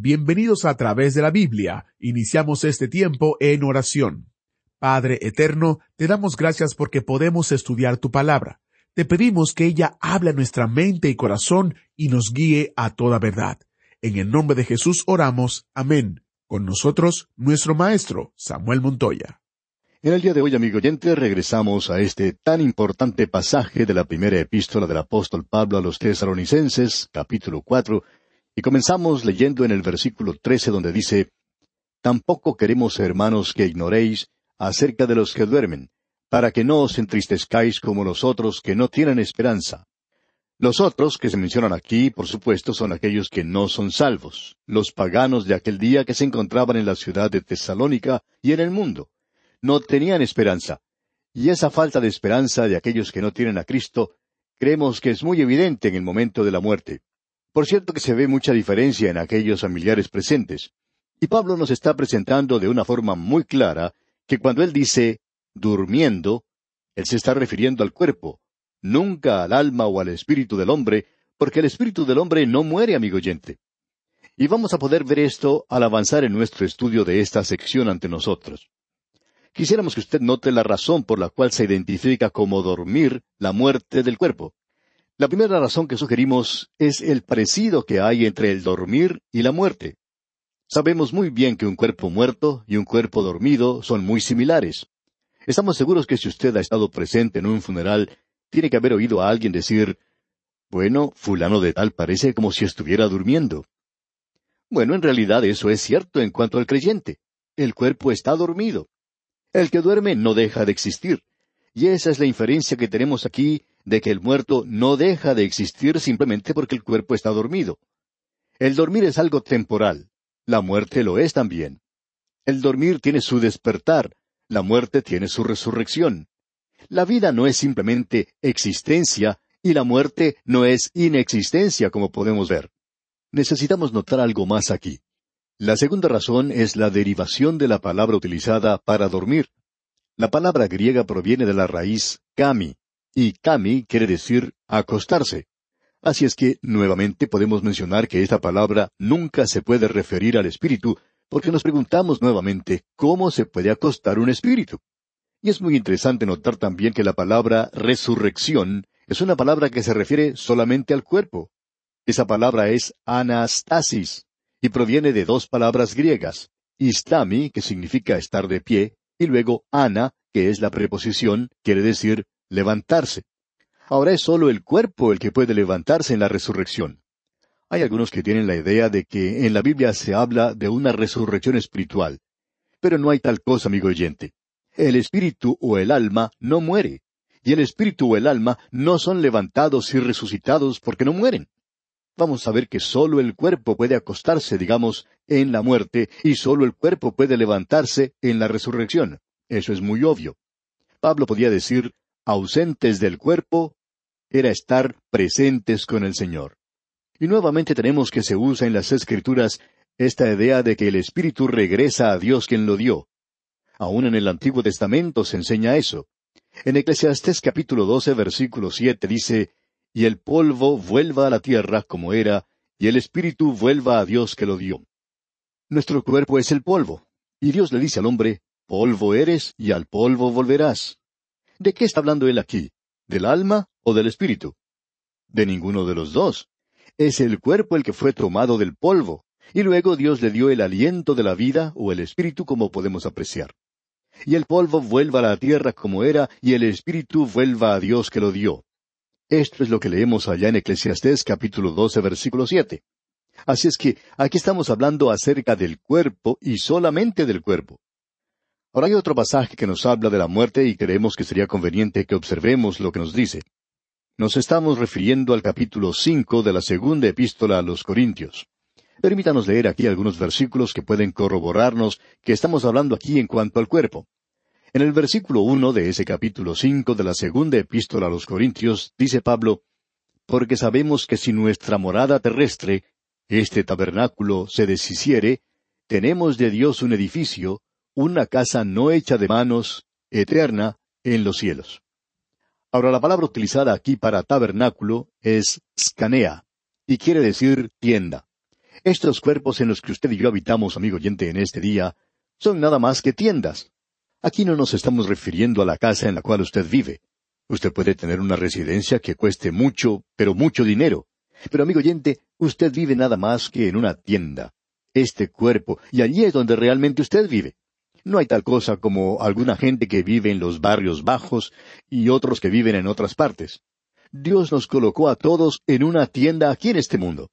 Bienvenidos a través de la Biblia. Iniciamos este tiempo en oración. Padre eterno, te damos gracias porque podemos estudiar tu palabra. Te pedimos que ella hable nuestra mente y corazón y nos guíe a toda verdad. En el nombre de Jesús oramos. Amén. Con nosotros, nuestro maestro, Samuel Montoya. En el día de hoy, amigo oyente, regresamos a este tan importante pasaje de la primera epístola del apóstol Pablo a los tesalonicenses, capítulo cuatro, y comenzamos leyendo en el versículo trece donde dice, Tampoco queremos, hermanos, que ignoréis acerca de los que duermen, para que no os entristezcáis como los otros que no tienen esperanza. Los otros que se mencionan aquí, por supuesto, son aquellos que no son salvos, los paganos de aquel día que se encontraban en la ciudad de Tesalónica y en el mundo. No tenían esperanza. Y esa falta de esperanza de aquellos que no tienen a Cristo, creemos que es muy evidente en el momento de la muerte. Por cierto que se ve mucha diferencia en aquellos familiares presentes. Y Pablo nos está presentando de una forma muy clara que cuando él dice durmiendo, él se está refiriendo al cuerpo, nunca al alma o al espíritu del hombre, porque el espíritu del hombre no muere, amigo oyente. Y vamos a poder ver esto al avanzar en nuestro estudio de esta sección ante nosotros. Quisiéramos que usted note la razón por la cual se identifica como dormir la muerte del cuerpo. La primera razón que sugerimos es el parecido que hay entre el dormir y la muerte. Sabemos muy bien que un cuerpo muerto y un cuerpo dormido son muy similares. Estamos seguros que si usted ha estado presente en un funeral, tiene que haber oído a alguien decir, bueno, fulano de tal parece como si estuviera durmiendo. Bueno, en realidad eso es cierto en cuanto al creyente. El cuerpo está dormido. El que duerme no deja de existir. Y esa es la inferencia que tenemos aquí de que el muerto no deja de existir simplemente porque el cuerpo está dormido. El dormir es algo temporal. La muerte lo es también. El dormir tiene su despertar. La muerte tiene su resurrección. La vida no es simplemente existencia y la muerte no es inexistencia como podemos ver. Necesitamos notar algo más aquí. La segunda razón es la derivación de la palabra utilizada para dormir. La palabra griega proviene de la raíz kami, y kami quiere decir acostarse. Así es que, nuevamente, podemos mencionar que esta palabra nunca se puede referir al espíritu, porque nos preguntamos nuevamente cómo se puede acostar un espíritu. Y es muy interesante notar también que la palabra resurrección es una palabra que se refiere solamente al cuerpo. Esa palabra es anastasis, y proviene de dos palabras griegas, istami, que significa estar de pie, y luego ana, que es la preposición, quiere decir levantarse. Ahora es solo el cuerpo el que puede levantarse en la resurrección. Hay algunos que tienen la idea de que en la Biblia se habla de una resurrección espiritual. Pero no hay tal cosa, amigo oyente. El espíritu o el alma no muere, y el espíritu o el alma no son levantados y resucitados porque no mueren. Vamos a ver que sólo el cuerpo puede acostarse, digamos, en la muerte, y sólo el cuerpo puede levantarse en la resurrección. Eso es muy obvio. Pablo podía decir, ausentes del cuerpo, era estar presentes con el Señor. Y nuevamente tenemos que se usa en las Escrituras esta idea de que el Espíritu regresa a Dios quien lo dio. Aún en el Antiguo Testamento se enseña eso. En Eclesiastés capítulo 12, versículo siete dice, Y el polvo vuelva a la tierra como era, y el Espíritu vuelva a Dios que lo dio. Nuestro cuerpo es el polvo, y Dios le dice al hombre, Polvo eres, y al polvo volverás. ¿De qué está hablando él aquí? ¿Del alma o del espíritu? De ninguno de los dos. Es el cuerpo el que fue tomado del polvo, y luego Dios le dio el aliento de la vida o el espíritu como podemos apreciar. Y el polvo vuelva a la tierra como era, y el espíritu vuelva a Dios que lo dio. Esto es lo que leemos allá en Eclesiastés capítulo 12 versículo 7. Así es que aquí estamos hablando acerca del cuerpo y solamente del cuerpo. Ahora hay otro pasaje que nos habla de la muerte y creemos que sería conveniente que observemos lo que nos dice. Nos estamos refiriendo al capítulo cinco de la segunda epístola a los Corintios. Permítanos leer aquí algunos versículos que pueden corroborarnos que estamos hablando aquí en cuanto al cuerpo. En el versículo uno de ese capítulo cinco de la segunda epístola a los Corintios dice Pablo Porque sabemos que si nuestra morada terrestre, este tabernáculo, se deshiciere, tenemos de Dios un edificio, una casa no hecha de manos, eterna, en los cielos. Ahora la palabra utilizada aquí para tabernáculo es scanea, y quiere decir tienda. Estos cuerpos en los que usted y yo habitamos, amigo oyente, en este día, son nada más que tiendas. Aquí no nos estamos refiriendo a la casa en la cual usted vive. Usted puede tener una residencia que cueste mucho, pero mucho dinero. Pero amigo oyente, usted vive nada más que en una tienda. Este cuerpo, y allí es donde realmente usted vive. No hay tal cosa como alguna gente que vive en los barrios bajos y otros que viven en otras partes. Dios nos colocó a todos en una tienda aquí en este mundo.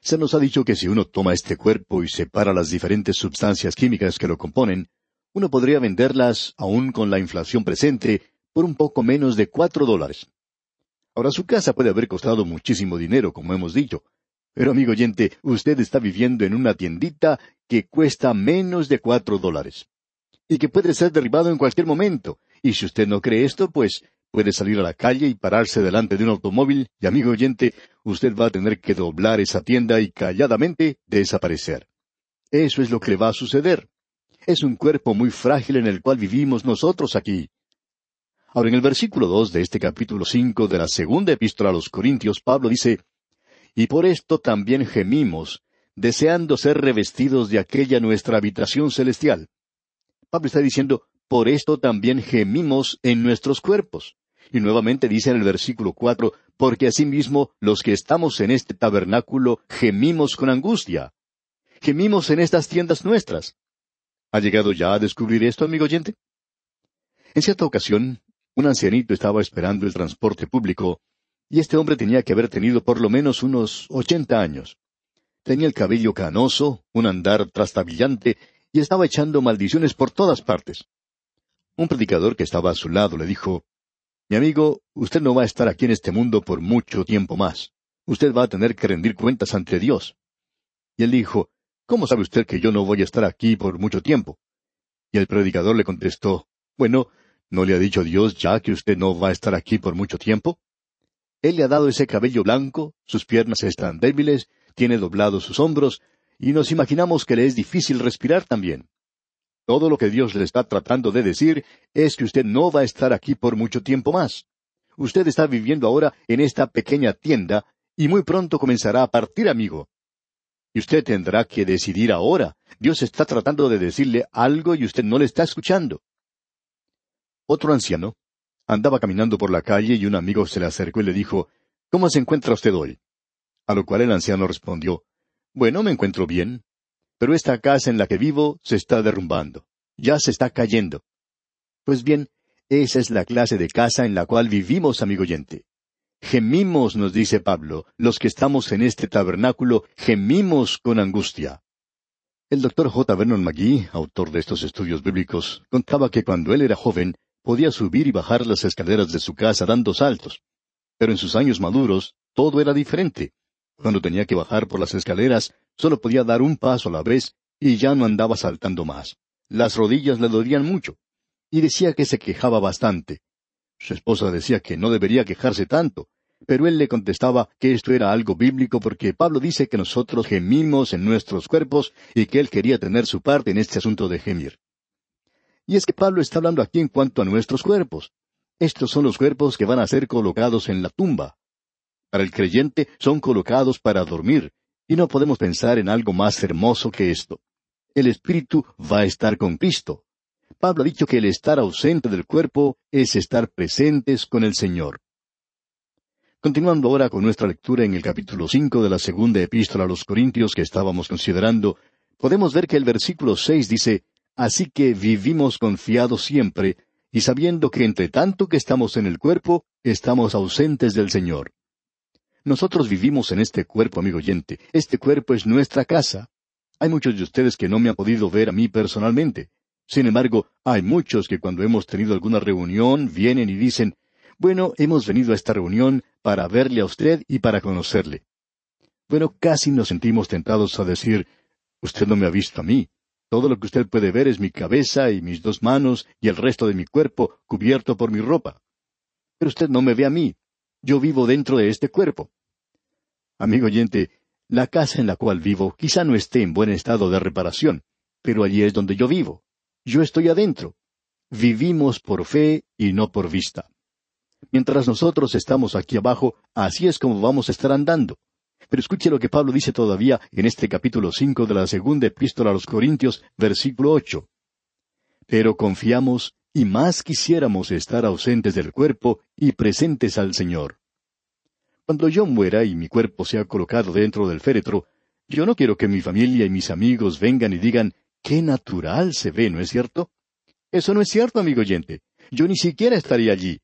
Se nos ha dicho que si uno toma este cuerpo y separa las diferentes sustancias químicas que lo componen, uno podría venderlas, aún con la inflación presente, por un poco menos de cuatro dólares. Ahora su casa puede haber costado muchísimo dinero, como hemos dicho. Pero amigo oyente, usted está viviendo en una tiendita que cuesta menos de cuatro dólares y que puede ser derribado en cualquier momento. Y si usted no cree esto, pues puede salir a la calle y pararse delante de un automóvil y, amigo oyente, usted va a tener que doblar esa tienda y calladamente desaparecer. Eso es lo que le va a suceder. Es un cuerpo muy frágil en el cual vivimos nosotros aquí. Ahora, en el versículo dos de este capítulo cinco de la segunda epístola a los Corintios, Pablo dice, Y por esto también gemimos, deseando ser revestidos de aquella nuestra habitación celestial Pablo está diciendo, por esto también gemimos en nuestros cuerpos. Y nuevamente dice en el versículo cuatro, porque asimismo los que estamos en este tabernáculo gemimos con angustia. Gemimos en estas tiendas nuestras. ¿Ha llegado ya a descubrir esto, amigo oyente? En cierta ocasión, un ancianito estaba esperando el transporte público, y este hombre tenía que haber tenido por lo menos unos ochenta años. Tenía el cabello canoso, un andar trastabillante y estaba echando maldiciones por todas partes. Un predicador que estaba a su lado le dijo, Mi amigo, usted no va a estar aquí en este mundo por mucho tiempo más. Usted va a tener que rendir cuentas ante Dios. Y él dijo, ¿Cómo sabe usted que yo no voy a estar aquí por mucho tiempo? Y el predicador le contestó, Bueno, ¿no le ha dicho Dios ya que usted no va a estar aquí por mucho tiempo? Él le ha dado ese cabello blanco, sus piernas están débiles, tiene doblados sus hombros, y nos imaginamos que le es difícil respirar también. Todo lo que Dios le está tratando de decir es que usted no va a estar aquí por mucho tiempo más. Usted está viviendo ahora en esta pequeña tienda y muy pronto comenzará a partir, amigo. Y usted tendrá que decidir ahora. Dios está tratando de decirle algo y usted no le está escuchando. Otro anciano andaba caminando por la calle y un amigo se le acercó y le dijo, ¿Cómo se encuentra usted hoy? A lo cual el anciano respondió, bueno, me encuentro bien. Pero esta casa en la que vivo se está derrumbando. Ya se está cayendo. Pues bien, esa es la clase de casa en la cual vivimos, amigo oyente. Gemimos, nos dice Pablo, los que estamos en este tabernáculo, gemimos con angustia. El doctor J. Vernon McGee, autor de estos estudios bíblicos, contaba que cuando él era joven, podía subir y bajar las escaleras de su casa dando saltos. Pero en sus años maduros, todo era diferente. Cuando tenía que bajar por las escaleras, solo podía dar un paso a la vez y ya no andaba saltando más. Las rodillas le dolían mucho. Y decía que se quejaba bastante. Su esposa decía que no debería quejarse tanto, pero él le contestaba que esto era algo bíblico porque Pablo dice que nosotros gemimos en nuestros cuerpos y que él quería tener su parte en este asunto de gemir. Y es que Pablo está hablando aquí en cuanto a nuestros cuerpos. Estos son los cuerpos que van a ser colocados en la tumba para el creyente son colocados para dormir, y no podemos pensar en algo más hermoso que esto. El espíritu va a estar con Cristo. Pablo ha dicho que el estar ausente del cuerpo es estar presentes con el Señor. Continuando ahora con nuestra lectura en el capítulo cinco de la segunda epístola a los Corintios que estábamos considerando, podemos ver que el versículo seis dice Así que vivimos confiados siempre, y sabiendo que entre tanto que estamos en el cuerpo, estamos ausentes del Señor. Nosotros vivimos en este cuerpo, amigo oyente. Este cuerpo es nuestra casa. Hay muchos de ustedes que no me han podido ver a mí personalmente. Sin embargo, hay muchos que cuando hemos tenido alguna reunión vienen y dicen, Bueno, hemos venido a esta reunión para verle a usted y para conocerle. Bueno, casi nos sentimos tentados a decir, usted no me ha visto a mí. Todo lo que usted puede ver es mi cabeza y mis dos manos y el resto de mi cuerpo cubierto por mi ropa. Pero usted no me ve a mí. Yo vivo dentro de este cuerpo. Amigo oyente, la casa en la cual vivo quizá no esté en buen estado de reparación, pero allí es donde yo vivo. Yo estoy adentro. Vivimos por fe y no por vista. Mientras nosotros estamos aquí abajo, así es como vamos a estar andando. Pero escuche lo que Pablo dice todavía en este capítulo cinco de la segunda epístola a los Corintios, versículo ocho. Pero confiamos y más quisiéramos estar ausentes del cuerpo y presentes al Señor. Cuando yo muera y mi cuerpo sea colocado dentro del féretro, yo no quiero que mi familia y mis amigos vengan y digan, qué natural se ve, ¿no es cierto? Eso no es cierto, amigo oyente. Yo ni siquiera estaría allí.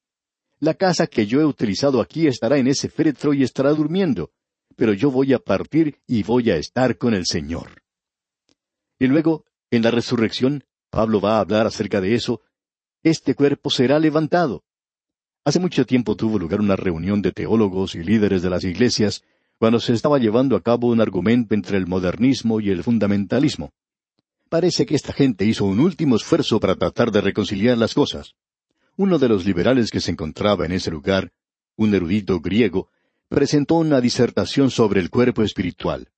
La casa que yo he utilizado aquí estará en ese féretro y estará durmiendo pero yo voy a partir y voy a estar con el Señor. Y luego, en la resurrección, Pablo va a hablar acerca de eso, este cuerpo será levantado. Hace mucho tiempo tuvo lugar una reunión de teólogos y líderes de las iglesias, cuando se estaba llevando a cabo un argumento entre el modernismo y el fundamentalismo. Parece que esta gente hizo un último esfuerzo para tratar de reconciliar las cosas. Uno de los liberales que se encontraba en ese lugar, un erudito griego, presentó una disertación sobre el cuerpo espiritual.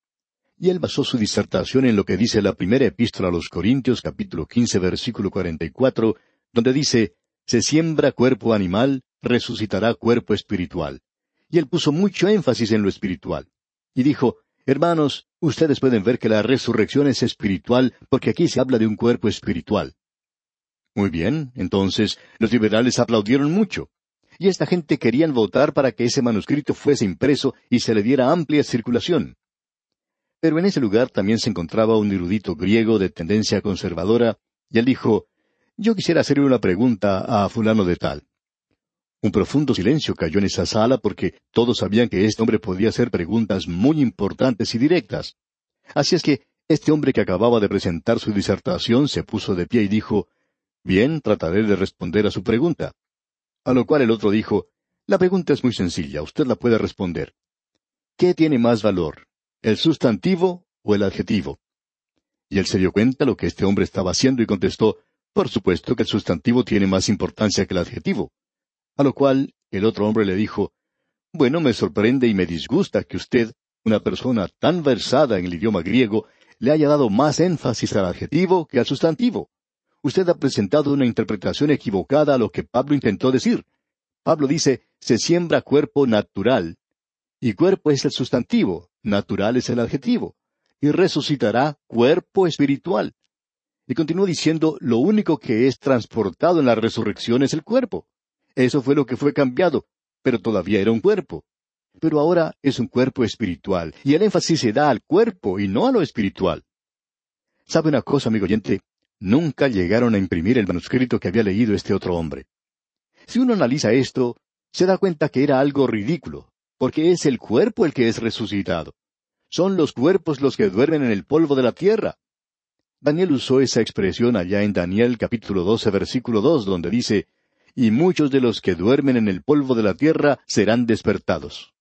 Y él basó su disertación en lo que dice la primera epístola a los Corintios capítulo quince versículo cuarenta y cuatro, donde dice, Se siembra cuerpo animal, resucitará cuerpo espiritual. Y él puso mucho énfasis en lo espiritual. Y dijo, Hermanos, ustedes pueden ver que la resurrección es espiritual porque aquí se habla de un cuerpo espiritual. Muy bien, entonces los liberales aplaudieron mucho y esta gente querían votar para que ese manuscrito fuese impreso y se le diera amplia circulación. Pero en ese lugar también se encontraba un erudito griego de tendencia conservadora, y él dijo, Yo quisiera hacerle una pregunta a fulano de tal. Un profundo silencio cayó en esa sala porque todos sabían que este hombre podía hacer preguntas muy importantes y directas. Así es que este hombre que acababa de presentar su disertación se puso de pie y dijo, Bien, trataré de responder a su pregunta. A lo cual el otro dijo, La pregunta es muy sencilla, usted la puede responder. ¿Qué tiene más valor, el sustantivo o el adjetivo? Y él se dio cuenta lo que este hombre estaba haciendo y contestó, Por supuesto que el sustantivo tiene más importancia que el adjetivo. A lo cual el otro hombre le dijo, Bueno, me sorprende y me disgusta que usted, una persona tan versada en el idioma griego, le haya dado más énfasis al adjetivo que al sustantivo usted ha presentado una interpretación equivocada a lo que Pablo intentó decir. Pablo dice, se siembra cuerpo natural. Y cuerpo es el sustantivo, natural es el adjetivo. Y resucitará cuerpo espiritual. Y continúa diciendo, lo único que es transportado en la resurrección es el cuerpo. Eso fue lo que fue cambiado, pero todavía era un cuerpo. Pero ahora es un cuerpo espiritual, y el énfasis se da al cuerpo y no a lo espiritual. ¿Sabe una cosa, amigo oyente? nunca llegaron a imprimir el manuscrito que había leído este otro hombre. Si uno analiza esto, se da cuenta que era algo ridículo, porque es el cuerpo el que es resucitado. Son los cuerpos los que duermen en el polvo de la tierra. Daniel usó esa expresión allá en Daniel capítulo 12 versículo 2 donde dice, y muchos de los que duermen en el polvo de la tierra serán despertados.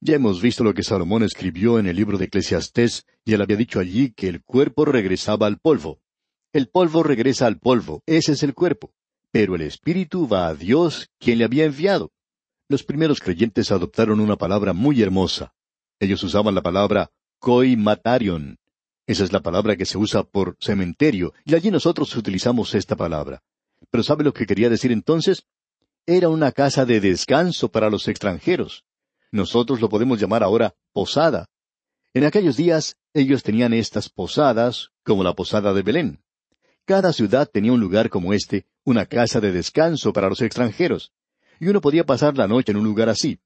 Ya hemos visto lo que Salomón escribió en el libro de Eclesiastés, y él había dicho allí que el cuerpo regresaba al polvo. El polvo regresa al polvo, ese es el cuerpo. Pero el espíritu va a Dios, quien le había enviado. Los primeros creyentes adoptaron una palabra muy hermosa. Ellos usaban la palabra matarion. Esa es la palabra que se usa por cementerio, y allí nosotros utilizamos esta palabra. Pero ¿sabe lo que quería decir entonces? Era una casa de descanso para los extranjeros. Nosotros lo podemos llamar ahora posada. En aquellos días ellos tenían estas posadas, como la posada de Belén. Cada ciudad tenía un lugar como este, una casa de descanso para los extranjeros, y uno podía pasar la noche en un lugar así.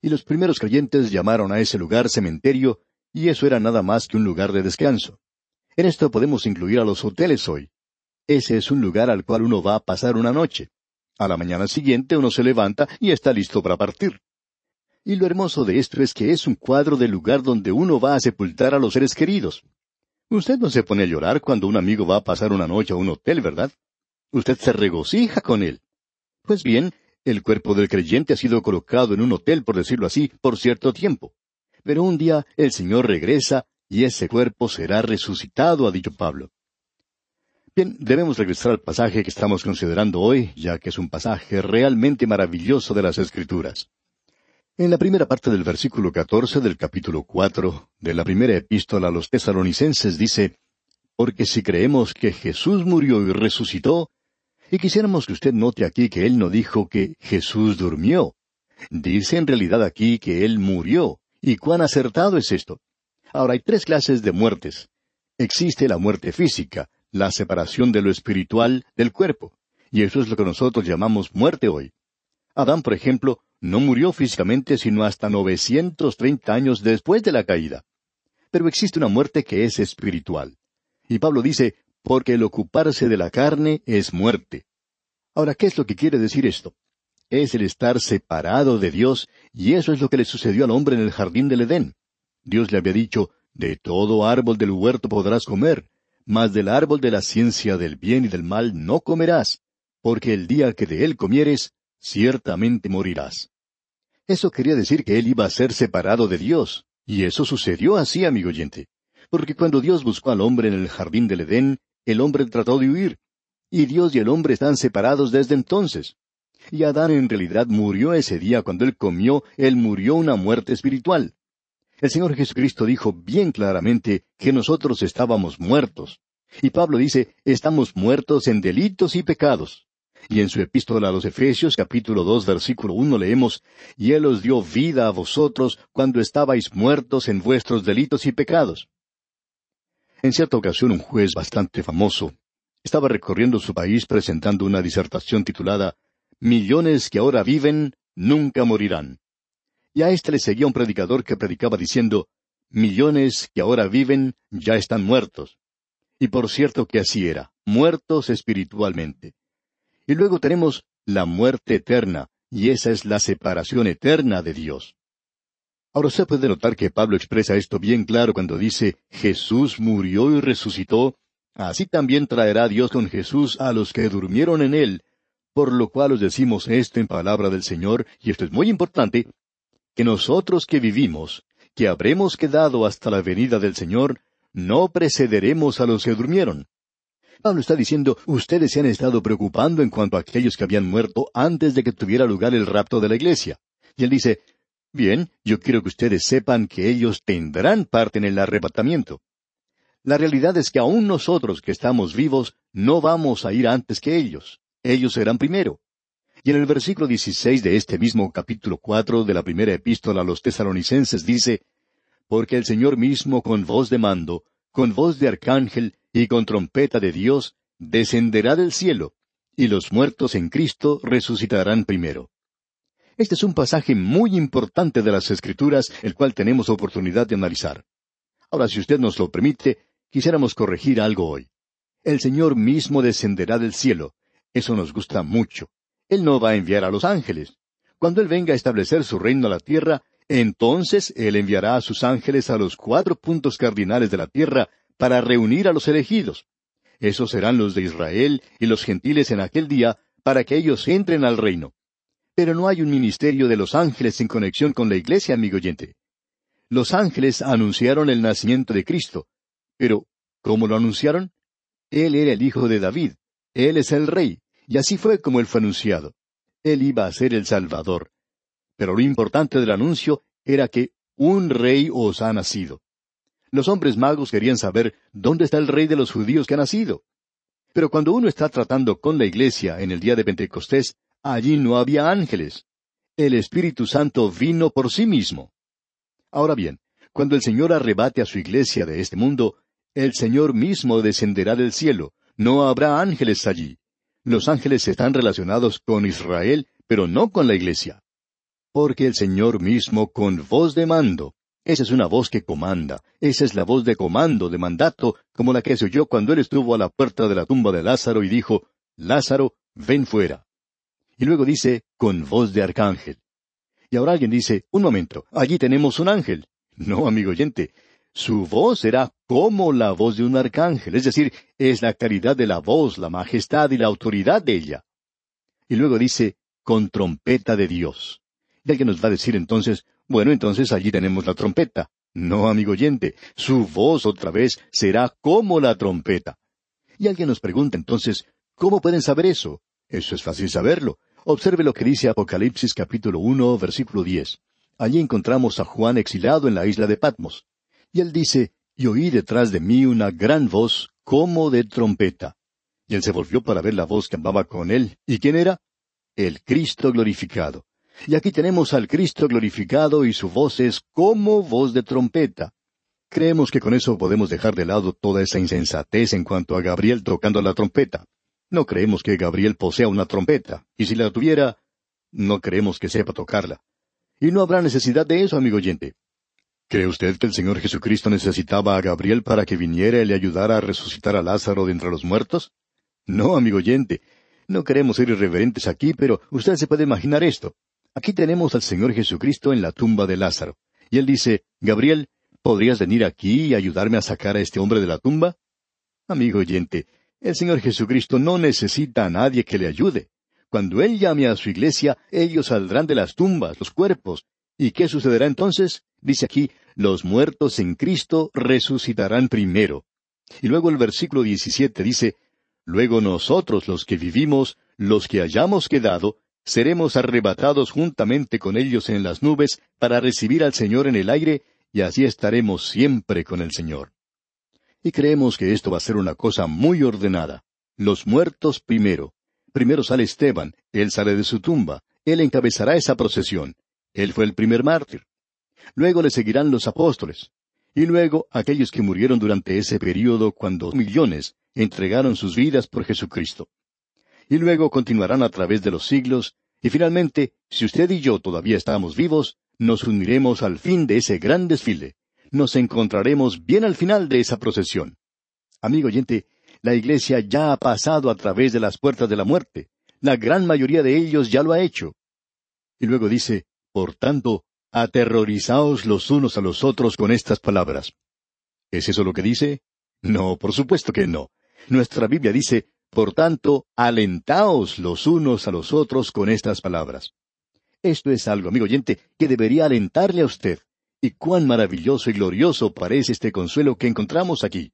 Y los primeros creyentes llamaron a ese lugar cementerio, y eso era nada más que un lugar de descanso. En esto podemos incluir a los hoteles hoy. Ese es un lugar al cual uno va a pasar una noche. A la mañana siguiente uno se levanta y está listo para partir. Y lo hermoso de esto es que es un cuadro del lugar donde uno va a sepultar a los seres queridos. Usted no se pone a llorar cuando un amigo va a pasar una noche a un hotel, ¿verdad? Usted se regocija con él. Pues bien, El cuerpo del creyente ha sido colocado en un hotel, por decirlo así, por cierto tiempo. Pero un día el Señor regresa y ese cuerpo será resucitado, ha dicho Pablo. Bien, debemos regresar al pasaje que estamos considerando hoy, ya que es un pasaje realmente maravilloso de las Escrituras. En la primera parte del versículo catorce del capítulo cuatro de la primera epístola a los tesalonicenses dice, Porque si creemos que Jesús murió y resucitó, y quisiéramos que usted note aquí que él no dijo que Jesús durmió. Dice en realidad aquí que él murió. ¿Y cuán acertado es esto? Ahora hay tres clases de muertes. Existe la muerte física, la separación de lo espiritual del cuerpo. Y eso es lo que nosotros llamamos muerte hoy. Adán, por ejemplo, no murió físicamente sino hasta 930 años después de la caída. Pero existe una muerte que es espiritual. Y Pablo dice, porque el ocuparse de la carne es muerte. Ahora, ¿qué es lo que quiere decir esto? Es el estar separado de Dios, y eso es lo que le sucedió al hombre en el jardín del Edén. Dios le había dicho, de todo árbol del huerto podrás comer, mas del árbol de la ciencia del bien y del mal no comerás, porque el día que de él comieres, ciertamente morirás. Eso quería decir que él iba a ser separado de Dios, y eso sucedió así, amigo oyente. Porque cuando Dios buscó al hombre en el jardín del Edén, el hombre trató de huir, y Dios y el hombre están separados desde entonces. Y Adán en realidad murió ese día cuando él comió, él murió una muerte espiritual. El Señor Jesucristo dijo bien claramente que nosotros estábamos muertos. Y Pablo dice, estamos muertos en delitos y pecados. Y en su epístola a los Efesios capítulo dos versículo uno leemos, Y Él os dio vida a vosotros cuando estabais muertos en vuestros delitos y pecados. En cierta ocasión un juez bastante famoso estaba recorriendo su país presentando una disertación titulada Millones que ahora viven nunca morirán. Y a éste le seguía un predicador que predicaba diciendo Millones que ahora viven ya están muertos. Y por cierto que así era, muertos espiritualmente. Y luego tenemos la muerte eterna, y esa es la separación eterna de Dios. Ahora usted puede notar que Pablo expresa esto bien claro cuando dice Jesús murió y resucitó, así también traerá Dios con Jesús a los que durmieron en él, por lo cual os decimos esto en palabra del Señor, y esto es muy importante, que nosotros que vivimos, que habremos quedado hasta la venida del Señor, no precederemos a los que durmieron. Pablo está diciendo, ustedes se han estado preocupando en cuanto a aquellos que habían muerto antes de que tuviera lugar el rapto de la iglesia. Y él dice, Bien, yo quiero que ustedes sepan que ellos tendrán parte en el arrebatamiento. La realidad es que aún nosotros que estamos vivos no vamos a ir antes que ellos. Ellos serán primero. Y en el versículo 16 de este mismo capítulo cuatro de la primera epístola a los tesalonicenses dice, Porque el Señor mismo con voz de mando, con voz de arcángel y con trompeta de Dios, descenderá del cielo, y los muertos en Cristo resucitarán primero. Este es un pasaje muy importante de las Escrituras, el cual tenemos oportunidad de analizar. Ahora, si usted nos lo permite, quisiéramos corregir algo hoy. El Señor mismo descenderá del cielo. Eso nos gusta mucho. Él no va a enviar a los ángeles. Cuando Él venga a establecer su reino a la tierra, entonces Él enviará a sus ángeles a los cuatro puntos cardinales de la tierra para reunir a los elegidos. Esos serán los de Israel y los gentiles en aquel día, para que ellos entren al reino. Pero no hay un ministerio de los ángeles en conexión con la iglesia, amigo oyente. Los ángeles anunciaron el nacimiento de Cristo. Pero, ¿cómo lo anunciaron? Él era el hijo de David. Él es el rey. Y así fue como él fue anunciado. Él iba a ser el Salvador. Pero lo importante del anuncio era que un rey os ha nacido. Los hombres magos querían saber dónde está el rey de los judíos que ha nacido. Pero cuando uno está tratando con la iglesia en el día de Pentecostés, Allí no había ángeles. El Espíritu Santo vino por sí mismo. Ahora bien, cuando el Señor arrebate a su iglesia de este mundo, el Señor mismo descenderá del cielo. No habrá ángeles allí. Los ángeles están relacionados con Israel, pero no con la iglesia. Porque el Señor mismo con voz de mando. Esa es una voz que comanda. Esa es la voz de comando, de mandato, como la que se oyó cuando él estuvo a la puerta de la tumba de Lázaro y dijo, Lázaro, ven fuera. Y luego dice, con voz de arcángel. Y ahora alguien dice, un momento, allí tenemos un ángel. No, amigo oyente, su voz será como la voz de un arcángel, es decir, es la claridad de la voz, la majestad y la autoridad de ella. Y luego dice, con trompeta de Dios. Y alguien nos va a decir entonces, bueno, entonces allí tenemos la trompeta. No, amigo oyente, su voz otra vez será como la trompeta. Y alguien nos pregunta entonces, ¿cómo pueden saber eso? Eso es fácil saberlo. Observe lo que dice Apocalipsis capítulo uno, versículo diez. Allí encontramos a Juan exilado en la isla de Patmos. Y él dice, y oí detrás de mí una gran voz como de trompeta. Y él se volvió para ver la voz que andaba con él. ¿Y quién era? El Cristo glorificado. Y aquí tenemos al Cristo glorificado y su voz es como voz de trompeta. Creemos que con eso podemos dejar de lado toda esa insensatez en cuanto a Gabriel tocando la trompeta. No creemos que Gabriel posea una trompeta, y si la tuviera, no creemos que sepa tocarla. Y no habrá necesidad de eso, amigo oyente. ¿Cree usted que el Señor Jesucristo necesitaba a Gabriel para que viniera y le ayudara a resucitar a Lázaro de entre los muertos? No, amigo oyente. No queremos ser irreverentes aquí, pero usted se puede imaginar esto. Aquí tenemos al Señor Jesucristo en la tumba de Lázaro. Y él dice, Gabriel, ¿podrías venir aquí y ayudarme a sacar a este hombre de la tumba? Amigo oyente, el Señor Jesucristo no necesita a nadie que le ayude. Cuando Él llame a su iglesia, ellos saldrán de las tumbas, los cuerpos. ¿Y qué sucederá entonces? Dice aquí, los muertos en Cristo resucitarán primero. Y luego el versículo 17 dice, Luego nosotros los que vivimos, los que hayamos quedado, seremos arrebatados juntamente con ellos en las nubes para recibir al Señor en el aire, y así estaremos siempre con el Señor. Y creemos que esto va a ser una cosa muy ordenada. Los muertos primero. Primero sale Esteban, él sale de su tumba, él encabezará esa procesión. Él fue el primer mártir. Luego le seguirán los apóstoles. Y luego aquellos que murieron durante ese período cuando millones entregaron sus vidas por Jesucristo. Y luego continuarán a través de los siglos, y finalmente, si usted y yo todavía estamos vivos, nos uniremos al fin de ese gran desfile. Nos encontraremos bien al final de esa procesión. Amigo oyente, la iglesia ya ha pasado a través de las puertas de la muerte. La gran mayoría de ellos ya lo ha hecho. Y luego dice, por tanto, aterrorizaos los unos a los otros con estas palabras. ¿Es eso lo que dice? No, por supuesto que no. Nuestra Biblia dice, por tanto, alentaos los unos a los otros con estas palabras. Esto es algo, amigo oyente, que debería alentarle a usted. Y cuán maravilloso y glorioso parece este consuelo que encontramos aquí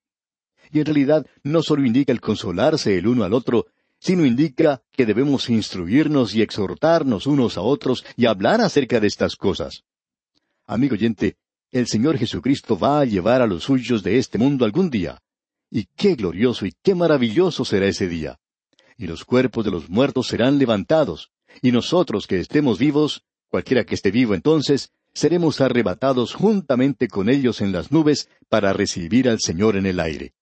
y en realidad no solo indica el consolarse el uno al otro, sino indica que debemos instruirnos y exhortarnos unos a otros y hablar acerca de estas cosas. Amigo oyente, el Señor Jesucristo va a llevar a los suyos de este mundo algún día. Y qué glorioso y qué maravilloso será ese día. Y los cuerpos de los muertos serán levantados, y nosotros que estemos vivos, cualquiera que esté vivo entonces, seremos arrebatados juntamente con ellos en las nubes para recibir al Señor en el aire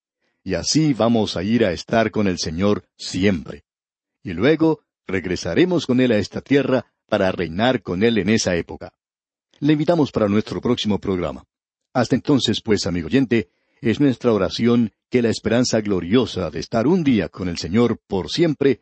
y así vamos a ir a estar con el Señor siempre. Y luego regresaremos con Él a esta tierra para reinar con Él en esa época. Le invitamos para nuestro próximo programa. Hasta entonces, pues, amigo oyente, es nuestra oración que la esperanza gloriosa de estar un día con el Señor por siempre